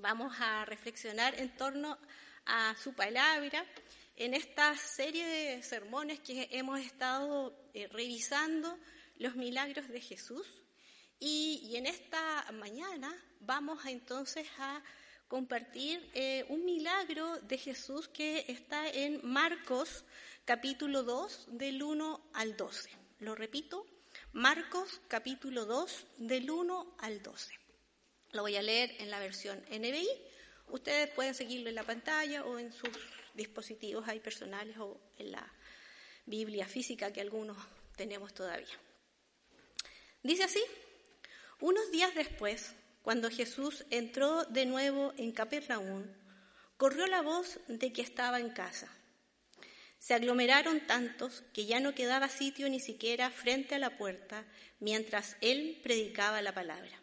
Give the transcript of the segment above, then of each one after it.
vamos a reflexionar en torno a su palabra en esta serie de sermones que hemos estado eh, revisando los milagros de Jesús. Y, en esta mañana vamos entonces a compartir eh, un milagro de Jesús que está en Marcos capítulo 2 del 1 al 12. Lo repito, Marcos capítulo 2 del 1 al 12. Lo voy a leer en la versión NBI. Ustedes pueden seguirlo en la pantalla o en sus dispositivos ahí personales o en la Biblia física que algunos tenemos todavía. Dice así, unos días después, cuando Jesús entró de nuevo en Capernaum, corrió la voz de que estaba en casa. Se aglomeraron tantos que ya no quedaba sitio ni siquiera frente a la puerta mientras él predicaba la palabra.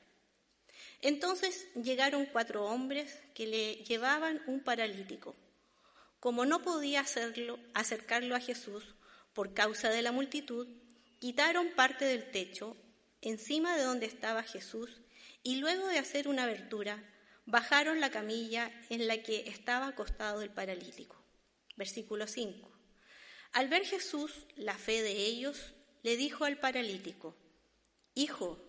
Entonces llegaron cuatro hombres que le llevaban un paralítico. Como no podía hacerlo, acercarlo a Jesús por causa de la multitud, quitaron parte del techo encima de donde estaba Jesús y luego de hacer una abertura, bajaron la camilla en la que estaba acostado el paralítico. Versículo 5. Al ver Jesús la fe de ellos, le dijo al paralítico, Hijo,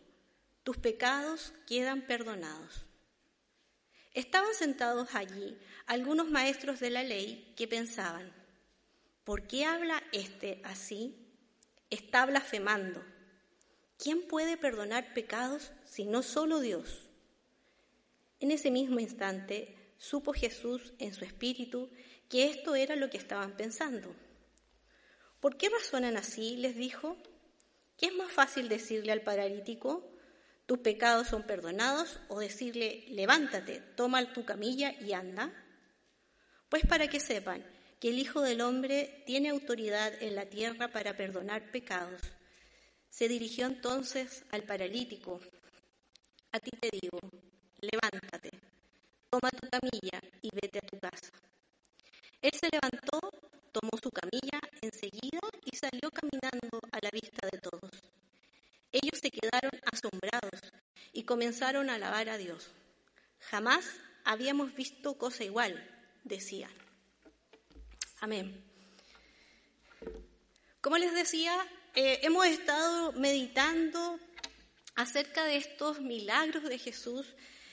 tus pecados quedan perdonados. Estaban sentados allí algunos maestros de la ley que pensaban, ¿por qué habla éste así? Está blasfemando. ¿Quién puede perdonar pecados si no solo Dios? En ese mismo instante supo Jesús en su espíritu que esto era lo que estaban pensando. ¿Por qué razonan así? les dijo. ¿Qué es más fácil decirle al paralítico? Tus pecados son perdonados, o decirle, levántate, toma tu camilla y anda? Pues para que sepan que el Hijo del Hombre tiene autoridad en la tierra para perdonar pecados. Se dirigió entonces al paralítico. A ti te digo, levántate, toma tu camilla y vete a tu casa. Él se levantó, tomó su camilla enseguida y salió caminando a la vista de todos. Ellos se quedaron asombrados y comenzaron a alabar a Dios. Jamás habíamos visto cosa igual, decían. Amén. Como les decía, eh, hemos estado meditando acerca de estos milagros de Jesús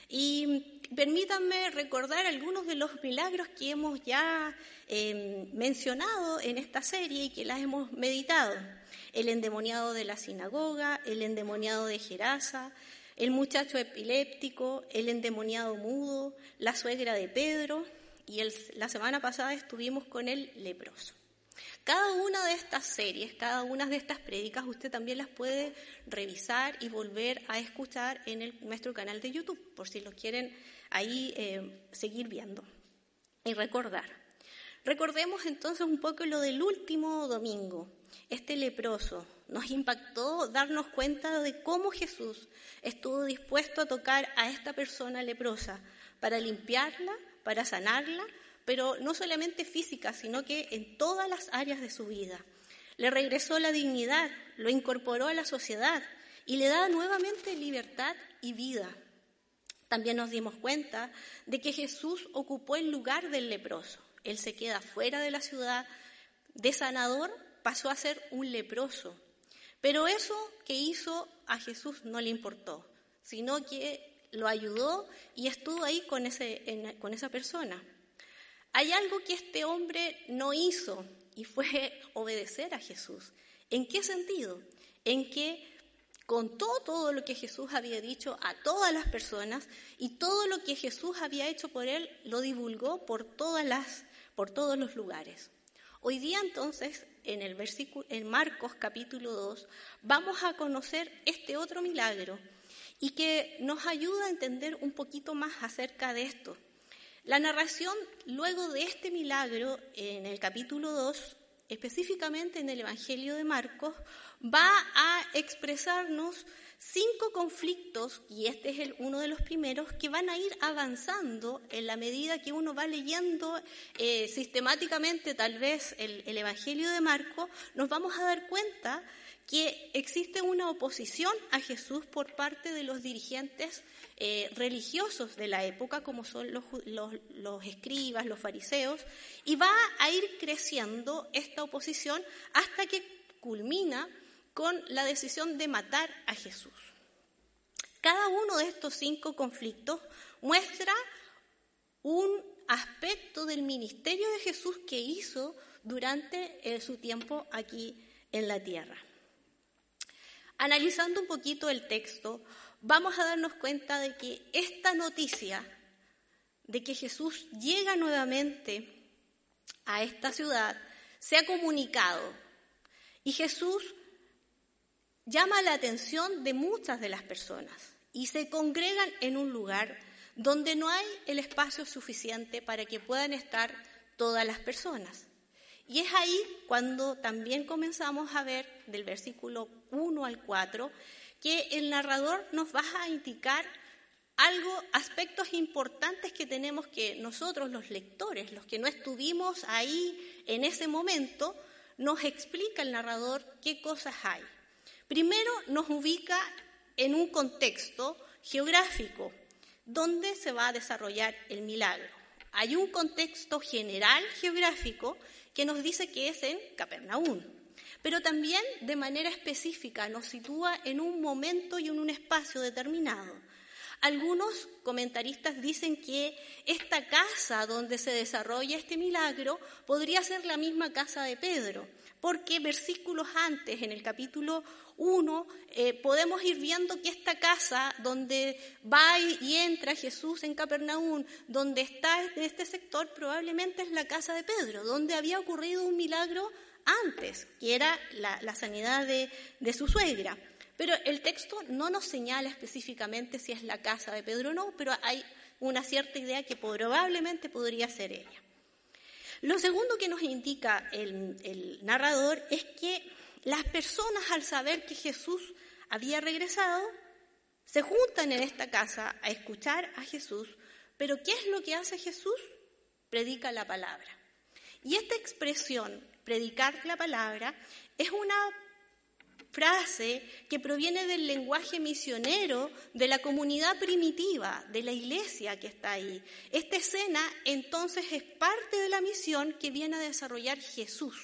y permítanme recordar algunos de los milagros que hemos ya eh, mencionado en esta serie y que las hemos meditado el endemoniado de la sinagoga, el endemoniado de Gerasa, el muchacho epiléptico, el endemoniado mudo, la suegra de Pedro y la semana pasada estuvimos con el leproso. Cada una de estas series, cada una de estas prédicas, usted también las puede revisar y volver a escuchar en nuestro canal de YouTube, por si lo quieren ahí eh, seguir viendo y recordar. Recordemos entonces un poco lo del último domingo, este leproso, nos impactó darnos cuenta de cómo Jesús estuvo dispuesto a tocar a esta persona leprosa para limpiarla, para sanarla, pero no solamente física, sino que en todas las áreas de su vida. Le regresó la dignidad, lo incorporó a la sociedad y le da nuevamente libertad y vida. También nos dimos cuenta de que Jesús ocupó el lugar del leproso. Él se queda fuera de la ciudad de sanador pasó a ser un leproso. Pero eso que hizo a Jesús no le importó, sino que lo ayudó y estuvo ahí con, esa persona. Hay algo que este hombre no hizo y fue obedecer a Jesús. ¿En qué sentido? En que contó todo lo que Jesús había dicho a todas las personas y todo lo que Jesús había hecho por él lo divulgó por todos los lugares. Hoy día entonces en el versículo en Marcos capítulo 2 vamos a conocer este otro milagro y que nos ayuda a entender un poquito más acerca de esto. La narración luego de este milagro en el capítulo 2, específicamente en el Evangelio de Marcos, va a expresarnos cinco conflictos, y este es uno de los primeros, que van a ir avanzando en la medida que uno va leyendo eh, sistemáticamente tal vez el, el Evangelio de Marcos, nos vamos a dar cuenta que existe una oposición a Jesús por parte de los dirigentes eh, religiosos de la época, como son los, los, escribas, los fariseos, y va a ir creciendo esta oposición hasta que culmina con la decisión de matar a Jesús. Cada uno de estos cinco conflictos muestra un aspecto del ministerio de Jesús que hizo durante eh, su tiempo aquí en la tierra. Analizando un poquito el texto, vamos a darnos cuenta de que esta noticia de que Jesús llega nuevamente a esta ciudad se ha comunicado y Jesús llama la atención de muchas de las personas y se congregan en un lugar donde no hay el espacio suficiente para que puedan estar todas las personas. Y es ahí cuando también comenzamos a ver del versículo 1 al 4 que el narrador nos va a indicar algo, aspectos importantes que tenemos que nosotros los lectores, los que no estuvimos ahí en ese momento, nos explica el narrador qué cosas hay. Primero nos ubica en un contexto geográfico donde se va a desarrollar el milagro. Hay un contexto general geográfico que nos dice que es en Capernaum, pero también de manera específica nos sitúa en un momento y en un espacio determinado. Algunos comentaristas dicen que esta casa donde se desarrolla este milagro podría ser la misma casa de Pedro, porque versículos antes, en el capítulo 1, eh, podemos ir viendo que esta casa donde va y entra Jesús en Capernaum, donde está en este sector, probablemente es la casa de Pedro, donde había ocurrido un milagro antes, que era la, sanidad de, de su suegra. Pero el texto no nos señala específicamente si es la casa de Pedro o no, pero hay una cierta idea que probablemente podría ser ella. Lo segundo que nos indica el, narrador es que las personas al saber que Jesús había regresado, se juntan en esta casa a escuchar a Jesús, pero ¿qué es lo que hace Jesús? Predica la palabra. Y esta expresión, predicar la palabra, es una frase que proviene del lenguaje misionero de la comunidad primitiva, de la iglesia que está ahí. Esta escena entonces es parte de la misión que viene a desarrollar Jesús.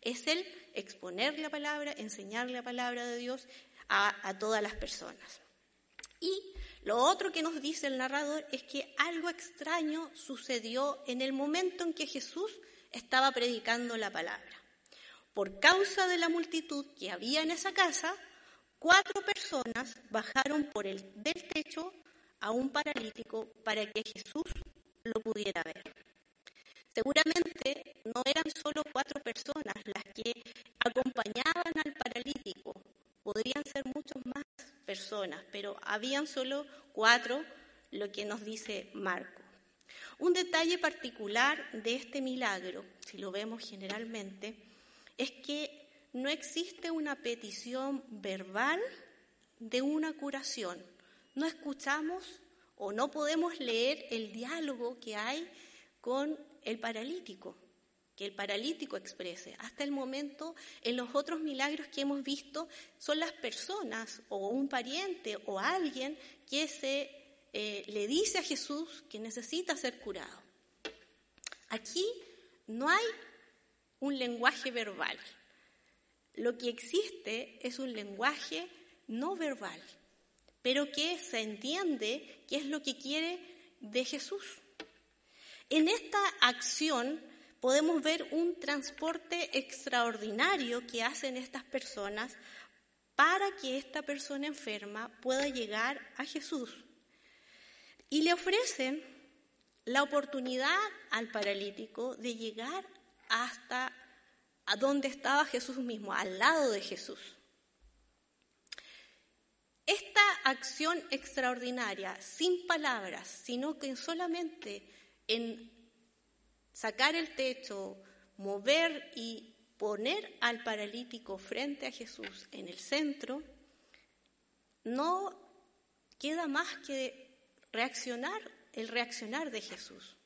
Es el exponer la palabra, enseñar la palabra de Dios a, a todas las personas. Y lo otro que nos dice el narrador es que algo extraño sucedió en el momento en que Jesús estaba predicando la palabra. Por causa de la multitud que había en esa casa, cuatro personas bajaron por el del techo a un paralítico para que Jesús lo pudiera ver. Seguramente no eran solo cuatro personas las que acompañaban al paralítico, podrían ser muchas más personas, pero habían solo cuatro, lo que nos dice Marco. Un detalle particular de este milagro, si lo vemos generalmente, es que no existe una petición verbal de una curación. No escuchamos o no podemos leer el diálogo que hay con el paralítico, que el paralítico exprese. Hasta el momento, en los otros milagros que hemos visto, son las personas o un pariente o alguien que se eh, le dice a Jesús que necesita ser curado. Aquí no hay un lenguaje verbal. Lo que existe es un lenguaje no verbal, pero que se entiende qué es lo que quiere de Jesús. En esta acción podemos ver un transporte extraordinario que hacen estas personas para que esta persona enferma pueda llegar a Jesús. Y le ofrecen la oportunidad al paralítico de llegar hasta a donde estaba Jesús mismo, al lado de Jesús. Esta acción extraordinaria, sin palabras, sino que solamente en sacar el techo, mover y poner al paralítico frente a Jesús en el centro, no queda más que reaccionar, el reaccionar de Jesús.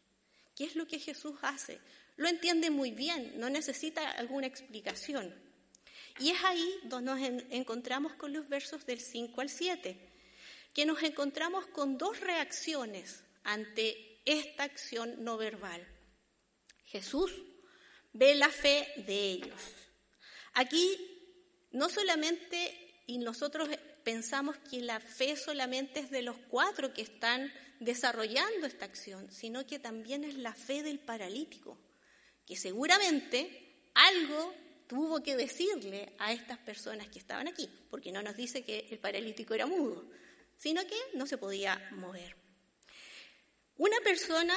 ¿Qué es lo que Jesús hace? Lo entiende muy bien, no necesita alguna explicación. Y es ahí donde nos encontramos con los versos del 5 al 7, que nos encontramos con dos reacciones ante esta acción no verbal. Jesús ve la fe de ellos. Aquí no solamente, y nosotros pensamos que la fe solamente es de los cuatro que están desarrollando esta acción, sino que también es la fe del paralítico, que seguramente algo tuvo que decirle a estas personas que estaban aquí, porque no nos dice que el paralítico era mudo, sino que no se podía mover. Una persona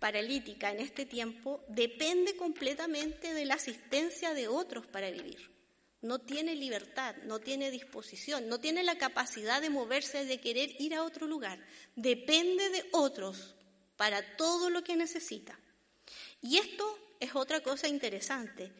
paralítica en este tiempo depende completamente de la asistencia de otros para vivir. No tiene libertad, no tiene disposición, no tiene la capacidad de moverse, de querer ir a otro lugar. Depende de otros para todo lo que necesita. Y esto es otra cosa interesante.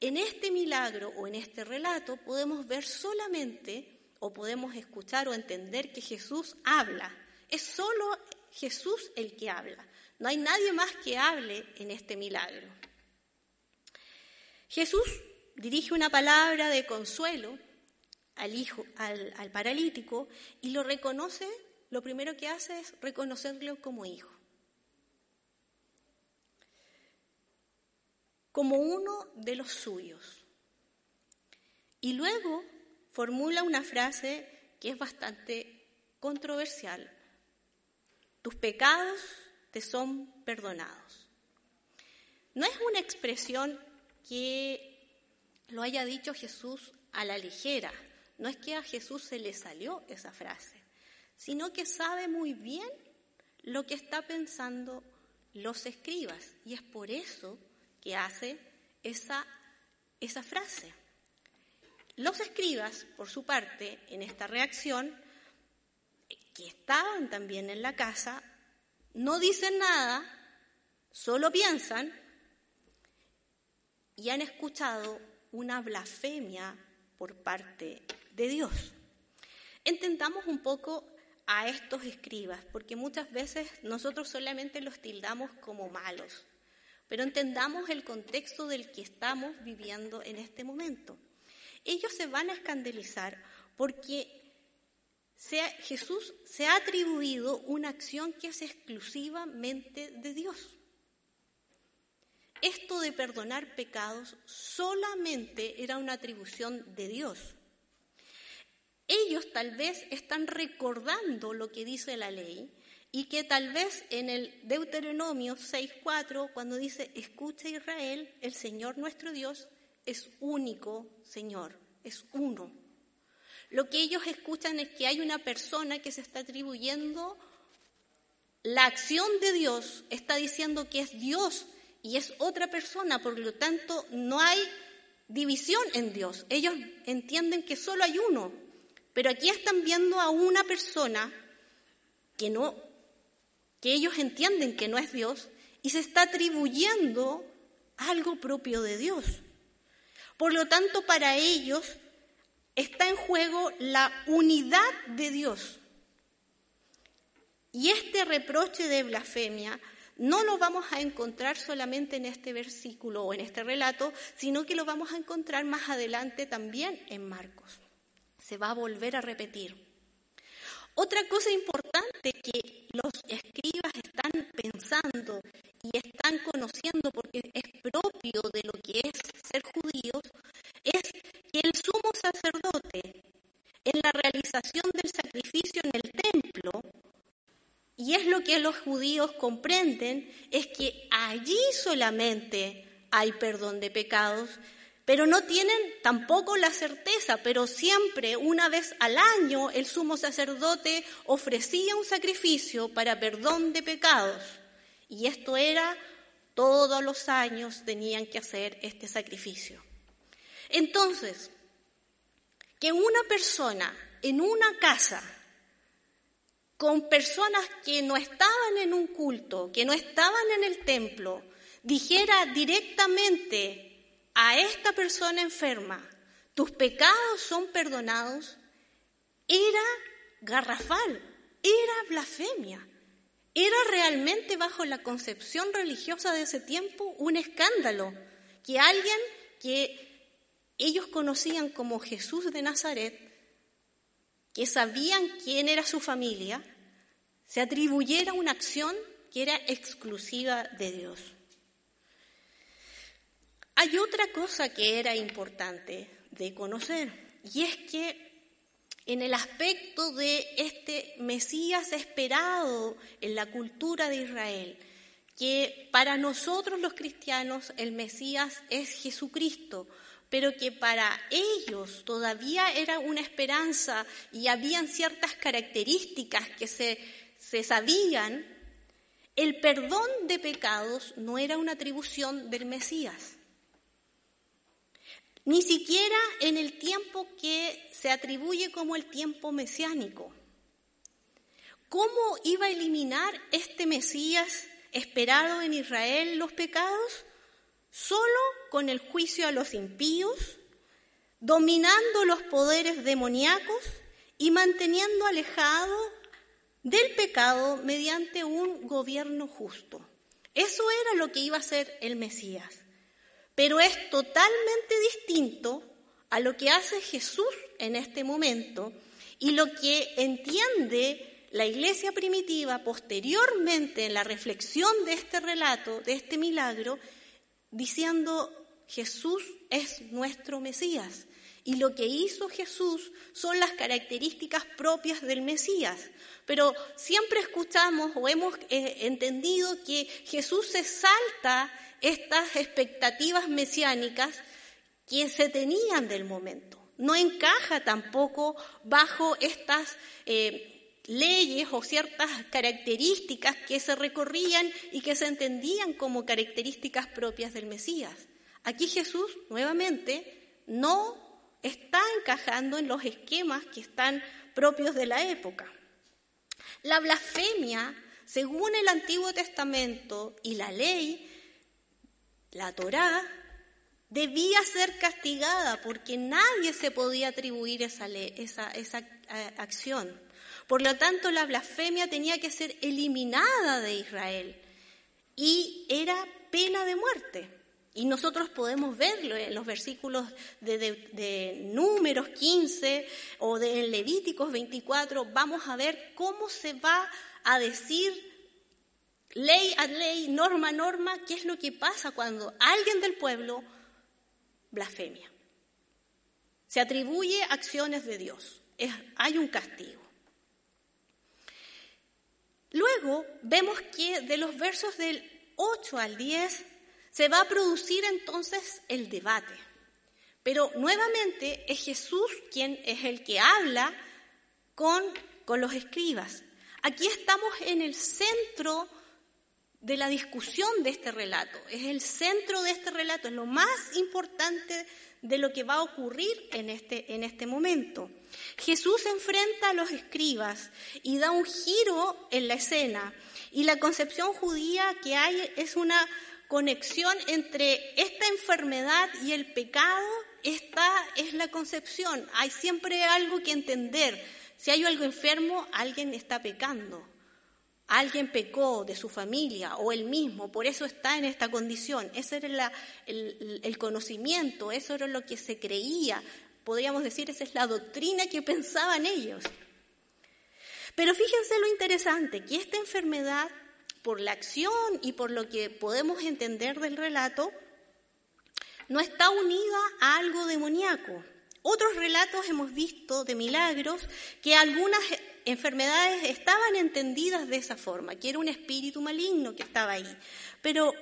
En este milagro o en este relato podemos ver solamente o podemos escuchar o entender que Jesús habla. Es solo Jesús el que habla. No hay nadie más que hable en este milagro. Jesús dirige una palabra de consuelo al, paralítico y lo reconoce, lo primero que hace es reconocerlo como hijo. Como uno de los suyos. Y luego formula una frase que es bastante controversial. Tus pecados te son perdonados. No es una expresión que lo haya dicho Jesús a la ligera, no es que a Jesús se le salió esa frase, sino que sabe muy bien lo que está pensando los escribas y es por eso que hace esa, esa frase. Los escribas, por su parte, en esta reacción, que estaban también en la casa, no dicen nada, solo piensan y han escuchado una blasfemia por parte de Dios. Entendamos un poco a estos escribas, porque muchas veces nosotros solamente los tildamos como malos, pero entendamos el contexto del que estamos viviendo en este momento. Ellos se van a escandalizar porque Jesús se ha atribuido una acción que es exclusivamente de Dios. Esto de perdonar pecados solamente era una atribución de Dios. Ellos tal vez están recordando lo que dice la ley y que tal vez en el Deuteronomio 6.4, cuando dice, escucha Israel, el Señor nuestro Dios es único Señor, es uno. Lo que ellos escuchan es que hay una persona que se está atribuyendo la acción de Dios, está diciendo que es Dios y es otra persona, por lo tanto no hay división en Dios. Ellos entienden que solo hay uno, pero aquí están viendo a una persona que no que ellos entienden que no es Dios y se está atribuyendo algo propio de Dios. Por lo tanto, para ellos está en juego la unidad de Dios. Y este reproche de blasfemia no lo vamos a encontrar solamente en este versículo o en este relato, sino que lo vamos a encontrar más adelante también en Marcos. Se va a volver a repetir. Otra cosa importante que los escribas están pensando y están conociendo porque es propio de lo que es ser judíos, es que el sumo sacerdote en la realización del sacrificio en el templo, y es lo que los judíos comprenden, es que allí solamente hay perdón de pecados pero no tienen tampoco la certeza, pero siempre, una vez al año, el sumo sacerdote ofrecía un sacrificio para perdón de pecados. Y esto era, todos los años tenían que hacer este sacrificio. Entonces, que una persona en una casa, con personas que no estaban en un culto, que no estaban en el templo, dijera directamente a esta persona enferma, tus pecados son perdonados, era garrafal, era blasfemia, era realmente bajo la concepción religiosa de ese tiempo un escándalo que alguien que ellos conocían como Jesús de Nazaret, que sabían quién era su familia, se atribuyera una acción que era exclusiva de Dios. Hay otra cosa que era importante de conocer, y es que en el aspecto de este Mesías esperado en la cultura de Israel, que para nosotros los cristianos el Mesías es Jesucristo, pero que para ellos todavía era una esperanza y habían ciertas características que se, se sabían, el perdón de pecados no era una atribución del Mesías. Ni siquiera en el tiempo que se atribuye como el tiempo mesiánico. ¿Cómo iba a eliminar este Mesías esperado en Israel los pecados? Solo con el juicio a los impíos, dominando los poderes demoníacos y manteniendo alejado del pecado mediante un gobierno justo. Eso era lo que iba a ser el Mesías. Pero es totalmente distinto a lo que hace Jesús en este momento y lo que entiende la iglesia primitiva posteriormente en la reflexión de este relato, de este milagro, diciendo Jesús es nuestro Mesías. Y lo que hizo Jesús son las características propias del Mesías. Pero siempre escuchamos o hemos eh, entendido que Jesús se salta estas expectativas mesiánicas que se tenían del momento. No encaja tampoco bajo estas eh, leyes o ciertas características que se recorrían y que se entendían como características propias del Mesías. Aquí Jesús, nuevamente, no está encajando en los esquemas que están propios de la época. La blasfemia, según el Antiguo Testamento y la ley, la Torá, debía ser castigada porque nadie se podía atribuir esa, esa, eh, acción. Por lo tanto, la blasfemia tenía que ser eliminada de Israel y era pena de muerte. Y nosotros podemos verlo en los versículos de, Números 15 o de Levíticos 24. Vamos a ver cómo se va a decir ley a ley, norma a norma, qué es lo que pasa cuando alguien del pueblo blasfemia. Se atribuye acciones de Dios. hay un castigo. Luego vemos que de los versos del 8 al 10 se va a producir entonces el debate. Pero nuevamente es Jesús quien es el que habla con, con los escribas. Aquí estamos en el centro de la discusión de este relato. Es el centro de este relato, es lo más importante de lo que va a ocurrir en este, en este momento. Jesús enfrenta a los escribas y da un giro en la escena. Y la concepción judía que hay es una conexión entre esta enfermedad y el pecado, esta es la concepción. Hay siempre algo que entender. Si hay algo enfermo, alguien está pecando. Alguien pecó de su familia o él mismo, por eso está en esta condición. Ese era el, el conocimiento, eso era lo que se creía. Podríamos decir, esa es la doctrina que pensaban ellos. Pero fíjense lo interesante, que esta enfermedad por la acción y por lo que podemos entender del relato, no está unida a algo demoníaco. Otros relatos hemos visto de milagros que algunas enfermedades estaban entendidas de esa forma, que era un espíritu maligno que estaba ahí. Pero,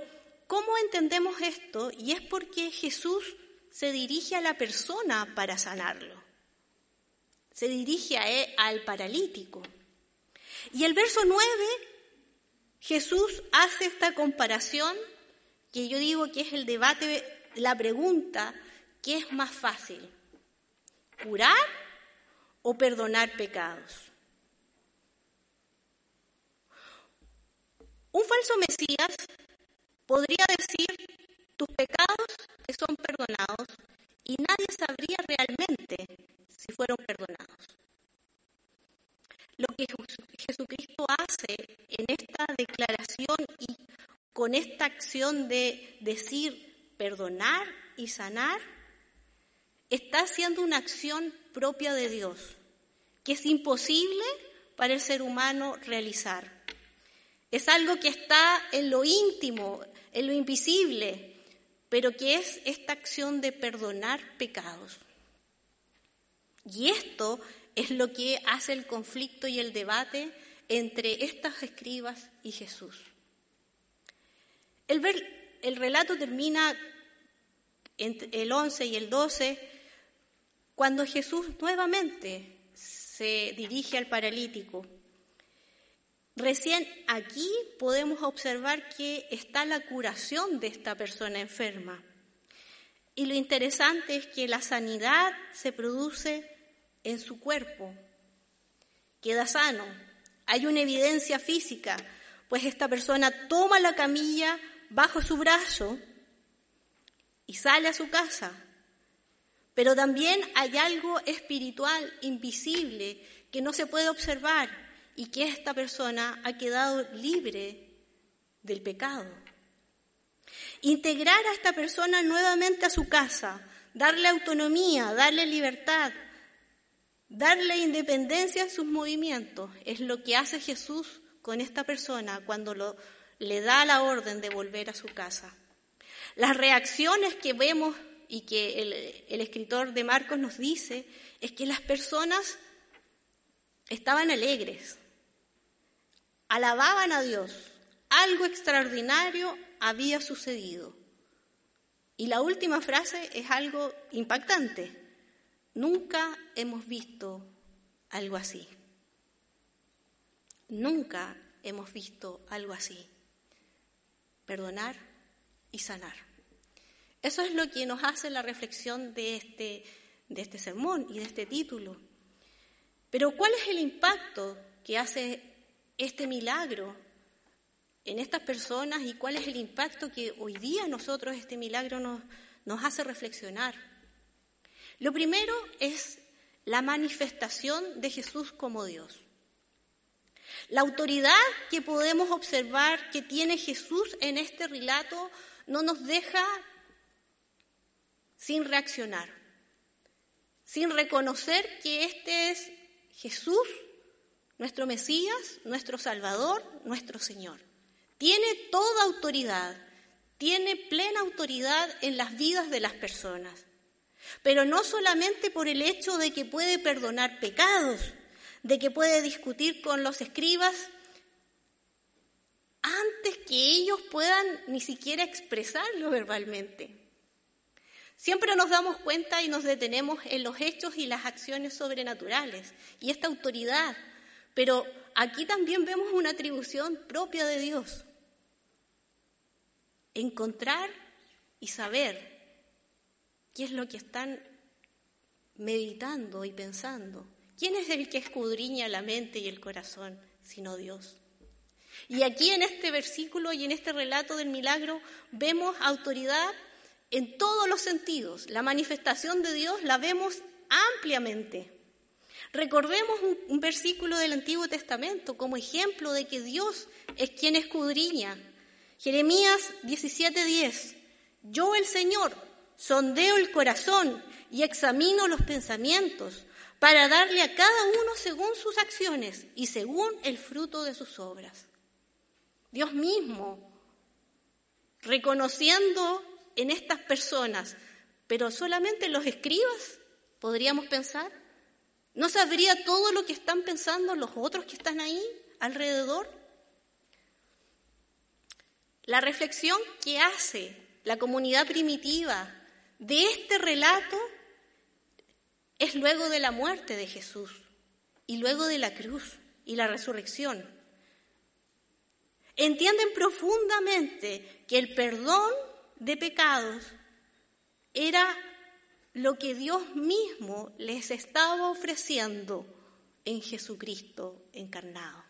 ¿cómo entendemos esto? Y es porque Jesús se dirige a la persona para sanarlo. Se dirige a él, al paralítico. Y el verso 9 Jesús hace esta comparación que yo digo que es el debate, la pregunta, ¿qué es más fácil? ¿Curar o perdonar pecados? Un falso Mesías podría decir, tus pecados te son perdonados y nadie sabría realmente si fueron perdonados. Lo que Jesucristo hace en esta declaración y con esta acción de decir perdonar y sanar, está haciendo una acción propia de Dios, que es imposible para el ser humano realizar. Es algo que está en lo íntimo, en lo invisible, pero que es esta acción de perdonar pecados. Y esto es lo que hace el conflicto y el debate entre estas escribas y Jesús. El, el relato termina entre el 11 y el 12 cuando Jesús nuevamente se dirige al paralítico. Recién aquí podemos observar que está la curación de esta persona enferma. Y lo interesante es que la sanidad se produce en su cuerpo, queda sano. Hay una evidencia física, pues esta persona toma la camilla bajo su brazo y sale a su casa. Pero también hay algo espiritual, invisible, que no se puede observar y que esta persona ha quedado libre del pecado. Integrar a esta persona nuevamente a su casa, darle autonomía, darle libertad, darle independencia en sus movimientos, es lo que hace Jesús con esta persona cuando le da la orden de volver a su casa. Las reacciones que vemos y que el, escritor de Marcos nos dice es que las personas estaban alegres, alababan a Dios, algo extraordinario había sucedido. Y la última frase es algo impactante. Nunca hemos visto algo así. Nunca hemos visto algo así. Perdonar y sanar. Eso es lo que nos hace la reflexión de este, de este sermón y de este título. Pero ¿cuál es el impacto que hace este milagro en estas personas y cuál es el impacto que hoy día nosotros este milagro nos, nos hace reflexionar? Lo primero es la manifestación de Jesús como Dios. La autoridad que podemos observar que tiene Jesús en este relato no nos deja sin reaccionar, sin reconocer que este es Jesús, nuestro Mesías, nuestro Salvador, nuestro Señor. Tiene toda autoridad, tiene plena autoridad en las vidas de las personas. Pero no solamente por el hecho de que puede perdonar pecados, de que puede discutir con los escribas antes que ellos puedan ni siquiera expresarlo verbalmente. Siempre nos damos cuenta y nos detenemos en los hechos y las acciones sobrenaturales y esta autoridad, pero aquí también vemos una atribución propia de Dios. Encontrar y saber ¿Qué es lo que están meditando y pensando? ¿Quién es el que escudriña la mente y el corazón sino Dios? Y aquí en este versículo y en este relato del milagro vemos autoridad en todos los sentidos. La manifestación de Dios la vemos ampliamente. Recordemos un, versículo del Antiguo Testamento como ejemplo de que Dios es quien escudriña. Jeremías 17:10. Yo el Señor sondeo el corazón y examino los pensamientos para darle a cada uno según sus acciones y según el fruto de sus obras. Dios mismo, reconociendo en estas personas, pero solamente los escribas, podríamos pensar, ¿no sabría todo lo que están pensando los otros que están ahí alrededor? La reflexión que hace la comunidad primitiva de este relato es luego de la muerte de Jesús y luego de la cruz y la resurrección. Entienden profundamente que el perdón de pecados era lo que Dios mismo les estaba ofreciendo en Jesucristo encarnado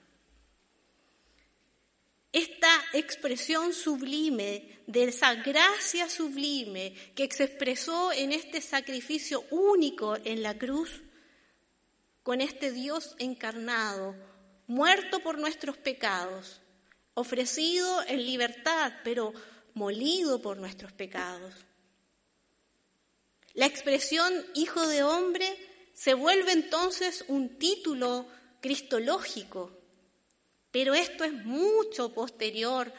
esta expresión sublime de esa gracia sublime que se expresó en este sacrificio único en la cruz, con este Dios encarnado, muerto por nuestros pecados, ofrecido en libertad, pero molido por nuestros pecados. La expresión hijo de hombre se vuelve entonces un título cristológico, pero esto es mucho posterior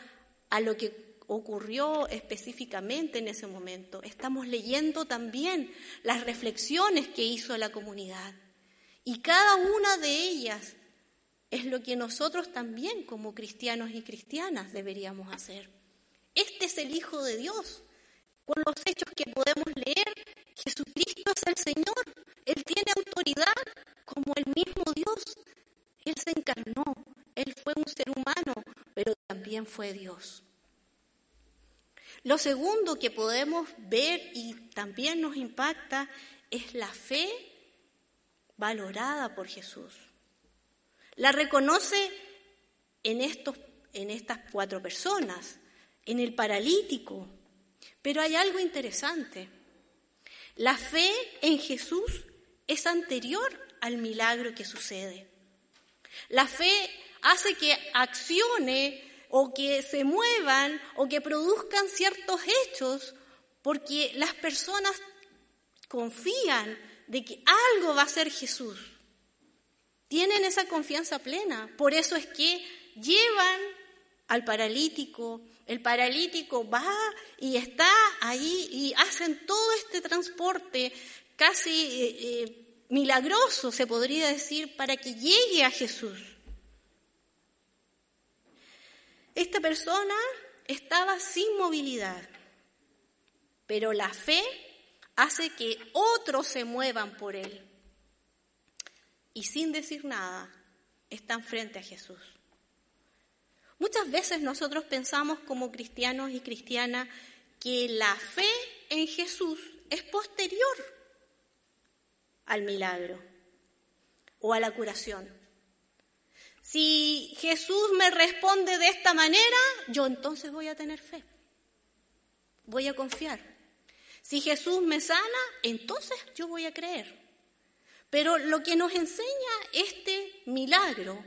a lo que ocurrió específicamente en ese momento. Estamos leyendo también las reflexiones que hizo la comunidad y cada una de ellas es lo que nosotros también como cristianos y cristianas deberíamos hacer. Este es el Hijo de Dios. Con los hechos que podemos leer, Jesucristo es el Señor. Él tiene autoridad como el mismo Dios. Él se encarnó. Él fue un ser humano, pero también fue Dios. Lo segundo que podemos ver y también nos impacta es la fe valorada por Jesús. La reconoce en, estos, en estas cuatro personas, en el paralítico. Pero hay algo interesante. La fe en Jesús es anterior al milagro que sucede. La fe hace que accione o que se muevan o que produzcan ciertos hechos porque las personas confían de que algo va a ser Jesús. Tienen esa confianza plena. Por eso es que llevan al paralítico. El paralítico va y está ahí y hacen todo este transporte casi eh, eh, milagroso, se podría decir, para que llegue a Jesús. Esta persona estaba sin movilidad, pero la fe hace que otros se muevan por él y sin decir nada están frente a Jesús. Muchas veces nosotros pensamos como cristianos y cristianas que la fe en Jesús es posterior al milagro o a la curación. Si Jesús me responde de esta manera, yo entonces voy a tener fe. Voy a confiar. Si Jesús me sana, entonces yo voy a creer. Pero lo que nos enseña este milagro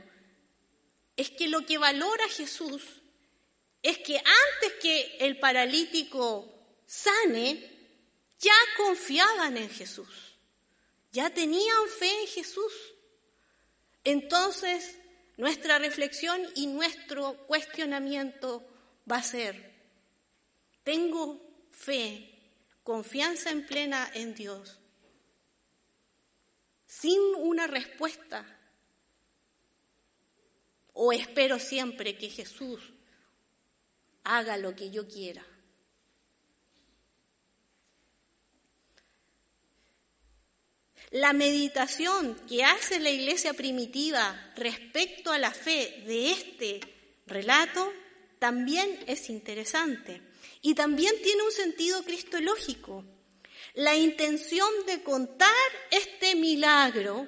es que lo que valora Jesús es que antes que el paralítico sane, ya confiaban en Jesús, ya tenían fe en Jesús. Entonces, nuestra reflexión y nuestro cuestionamiento va a ser, ¿tengo fe, confianza en plena en Dios? sin una respuesta. O espero siempre que Jesús haga lo que yo quiera. La meditación que hace la iglesia primitiva respecto a la fe de este relato también es interesante y también tiene un sentido cristológico. La intención de contar este milagro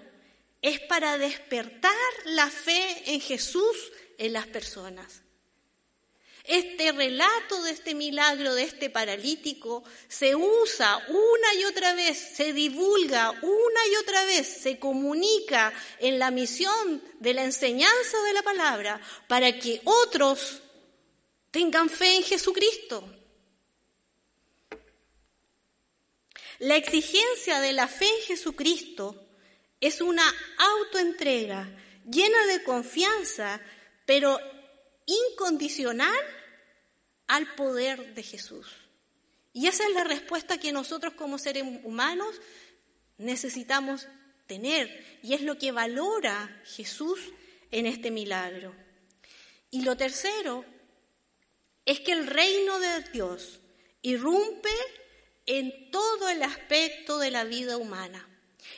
es para despertar la fe en Jesús en las personas. Este relato de este milagro, de este paralítico, se usa una y otra vez, se divulga una y otra vez, se comunica en la misión de la enseñanza de la palabra para que otros tengan fe en Jesucristo. La exigencia de la fe en Jesucristo es una autoentrega llena de confianza, pero incondicional al poder de Jesús. Y esa es la respuesta que nosotros como seres humanos necesitamos tener y es lo que valora Jesús en este milagro. Y lo tercero es que el reino de Dios irrumpe en todo el aspecto de la vida humana.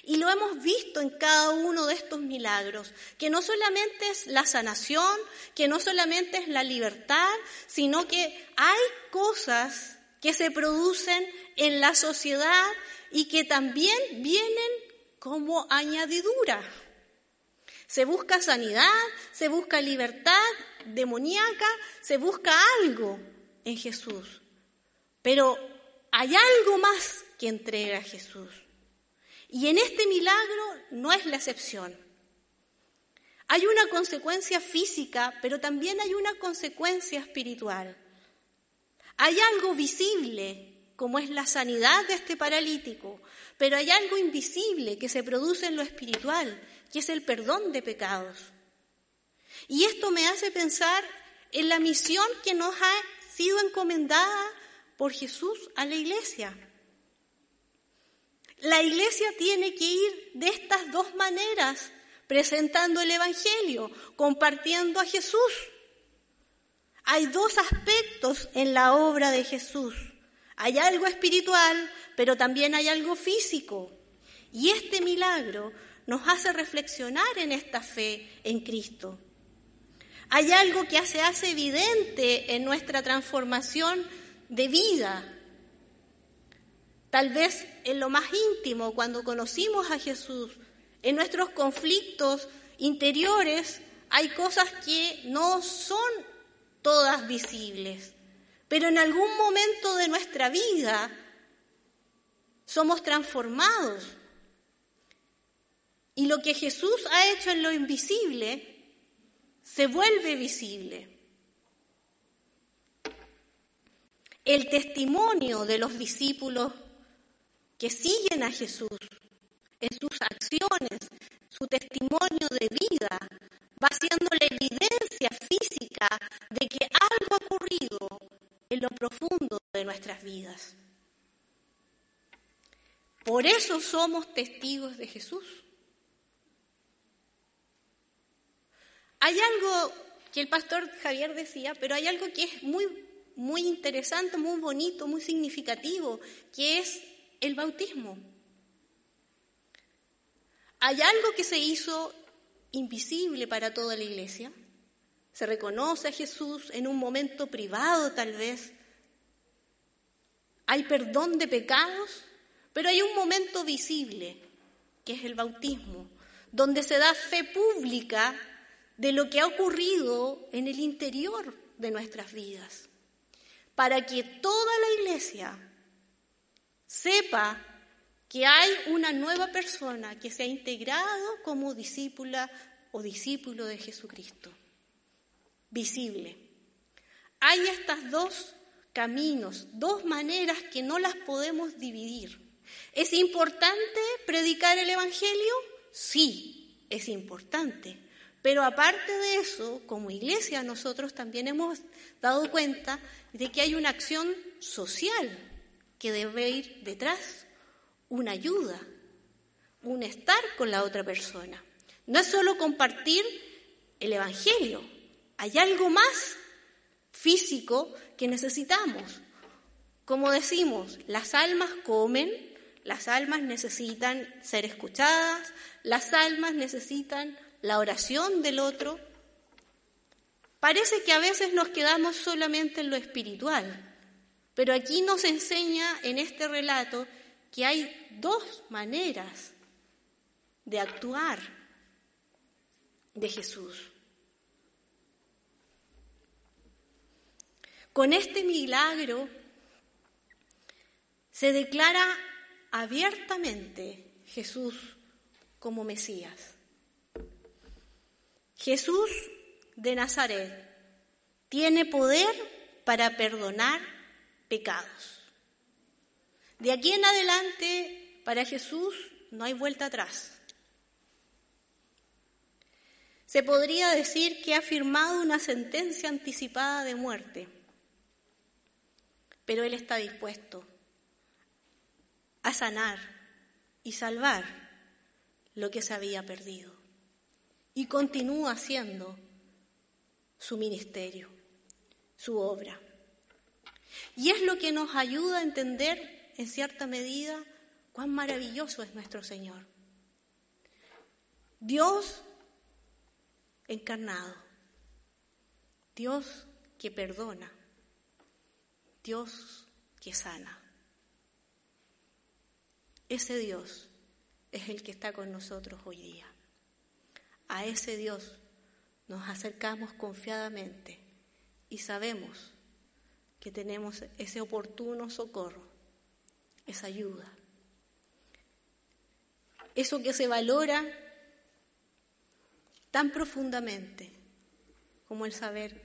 Y lo hemos visto en cada uno de estos milagros, que no solamente es la sanación, que no solamente es la libertad, sino que hay cosas que se producen en la sociedad y que también vienen como añadidura. Se busca sanidad, se busca libertad demoníaca, se busca algo en Jesús. Pero hay algo más que entrega Jesús. Y en este milagro no es la excepción. Hay una consecuencia física, pero también hay una consecuencia espiritual. Hay algo visible como es la sanidad de este paralítico, pero hay algo invisible que se produce en lo espiritual, que es el perdón de pecados. Y esto me hace pensar en la misión que nos ha sido encomendada por Jesús a la iglesia. La iglesia tiene que ir de estas dos maneras, presentando el Evangelio, compartiendo a Jesús. Hay dos aspectos en la obra de Jesús. Hay algo espiritual, pero también hay algo físico. Y este milagro nos hace reflexionar en esta fe en Cristo. Hay algo que se hace evidente en nuestra transformación de vida. Tal vez en lo más íntimo, cuando conocimos a Jesús, en nuestros conflictos interiores, hay cosas que no son todas visibles, pero en algún momento de nuestra vida somos transformados. Y lo que Jesús ha hecho en lo invisible se vuelve visible. El testimonio de los discípulos que siguen a Jesús en sus acciones, su testimonio de vida, va siendo la evidencia física de que algo ha ocurrido en lo profundo de nuestras vidas. Por eso somos testigos de Jesús. Hay algo que el pastor Javier decía, pero hay algo que es muy, muy interesante, muy bonito, muy significativo, que es el bautismo. Hay algo que se hizo invisible para toda la iglesia. Se reconoce a Jesús en un momento privado tal vez. Hay perdón de pecados, pero hay un momento visible, que es el bautismo, donde se da fe pública de lo que ha ocurrido en el interior de nuestras vidas, para que toda la iglesia sepa que hay una nueva persona que se ha integrado como discípula o discípulo de Jesucristo, visible. Hay estas dos caminos, dos maneras que no las podemos dividir. ¿Es importante predicar el Evangelio? Sí, es importante. Pero aparte de eso, como iglesia nosotros también hemos dado cuenta de que hay una acción social que debe ir detrás, una ayuda, un estar con la otra persona. No es solo compartir el Evangelio, hay algo más físico que necesitamos. Como decimos, las almas comen, las almas necesitan ser escuchadas, las almas necesitan la oración del otro, parece que a veces nos quedamos solamente en lo espiritual, pero aquí nos enseña en este relato que hay dos maneras de actuar de Jesús. Con este milagro se declara abiertamente Jesús como Mesías. Jesús de Nazaret tiene poder para perdonar pecados. De aquí en adelante, para Jesús no hay vuelta atrás. Se podría decir que ha firmado una sentencia anticipada de muerte, pero Él está dispuesto a sanar y salvar lo que se había perdido y continúa haciendo su ministerio, su obra. Y es lo que nos ayuda a entender en cierta medida cuán maravilloso es nuestro Señor. Dios encarnado, Dios que perdona, Dios que sana. Ese Dios es el que está con nosotros hoy día. A ese Dios nos acercamos confiadamente y sabemos que tenemos ese oportuno socorro, esa ayuda. Eso que se valora tan profundamente como el saber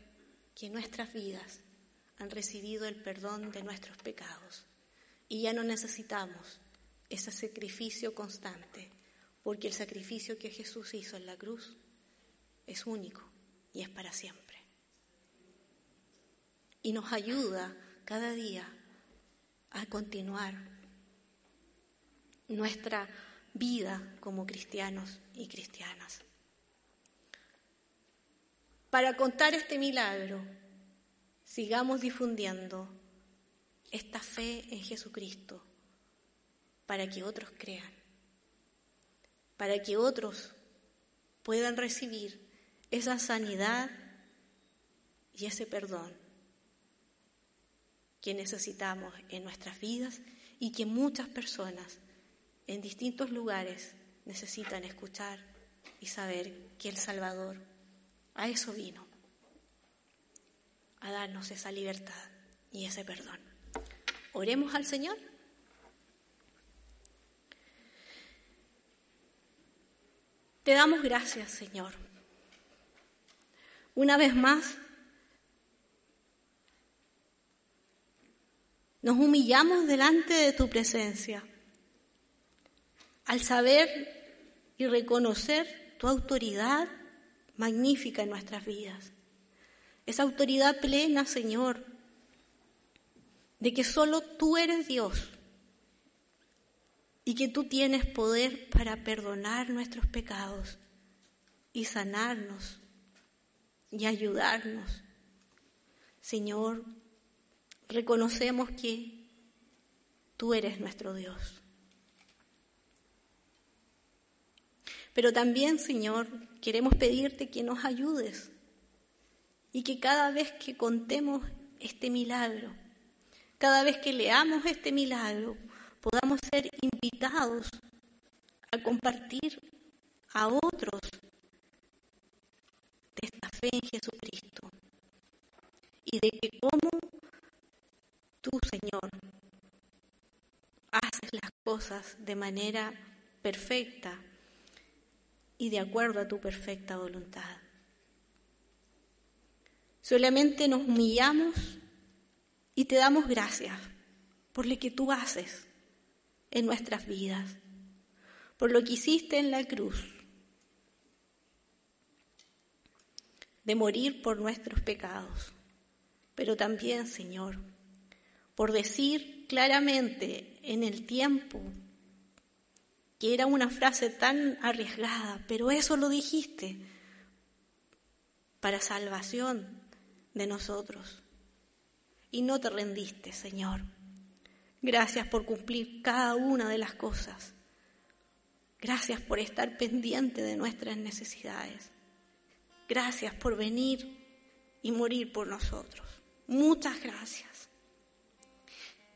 que nuestras vidas han recibido el perdón de nuestros pecados. Y ya no necesitamos ese sacrificio constante, porque el sacrificio que Jesús hizo en la cruz es único y es para siempre. Y nos ayuda cada día a continuar nuestra vida como cristianos y cristianas. Para contar este milagro, sigamos difundiendo esta fe en Jesucristo para que otros crean, para que otros puedan recibir esa sanidad y ese perdón que necesitamos en nuestras vidas y que muchas personas en distintos lugares necesitan escuchar y saber que el Salvador a eso vino, a darnos esa libertad y ese perdón. Oremos al Señor. Te damos gracias, Señor. Una vez más, nos humillamos delante de tu presencia al saber y reconocer tu autoridad magnífica en nuestras vidas. Esa autoridad plena, Señor, de que solo tú eres Dios y que tú tienes poder para perdonar nuestros pecados y sanarnos y ayudarnos. Señor, reconocemos que tú eres nuestro Dios. Pero también, Señor, queremos pedirte que nos ayudes y que cada vez que contemos este milagro, cada vez que leamos este milagro, podamos ser invitados a compartir a otros de esta fe en Jesucristo y de que como tú, Señor, haces las cosas de manera perfecta y de acuerdo a tu perfecta voluntad. Solamente nos humillamos y te damos gracias por lo que tú haces en nuestras vidas, por lo que hiciste en la cruz, de morir por nuestros pecados, pero también, Señor, por decir claramente en el tiempo que era una frase tan arriesgada, pero eso lo dijiste para salvación de nosotros. Y no te rendiste, Señor. Gracias por cumplir cada una de las cosas. Gracias por estar pendiente de nuestras necesidades. Gracias por venir y morir por nosotros. Muchas gracias.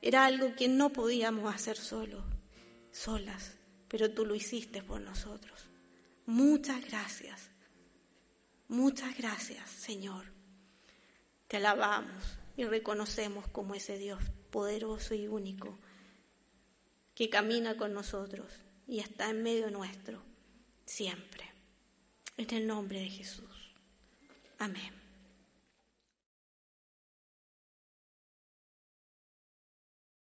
Era algo que no podíamos hacer solos, solas pero tú lo hiciste por nosotros. Muchas gracias. Muchas gracias, Señor. Te alabamos y reconocemos como ese Dios poderoso y único que camina con nosotros y está en medio nuestro siempre. En el nombre de Jesús. Amén.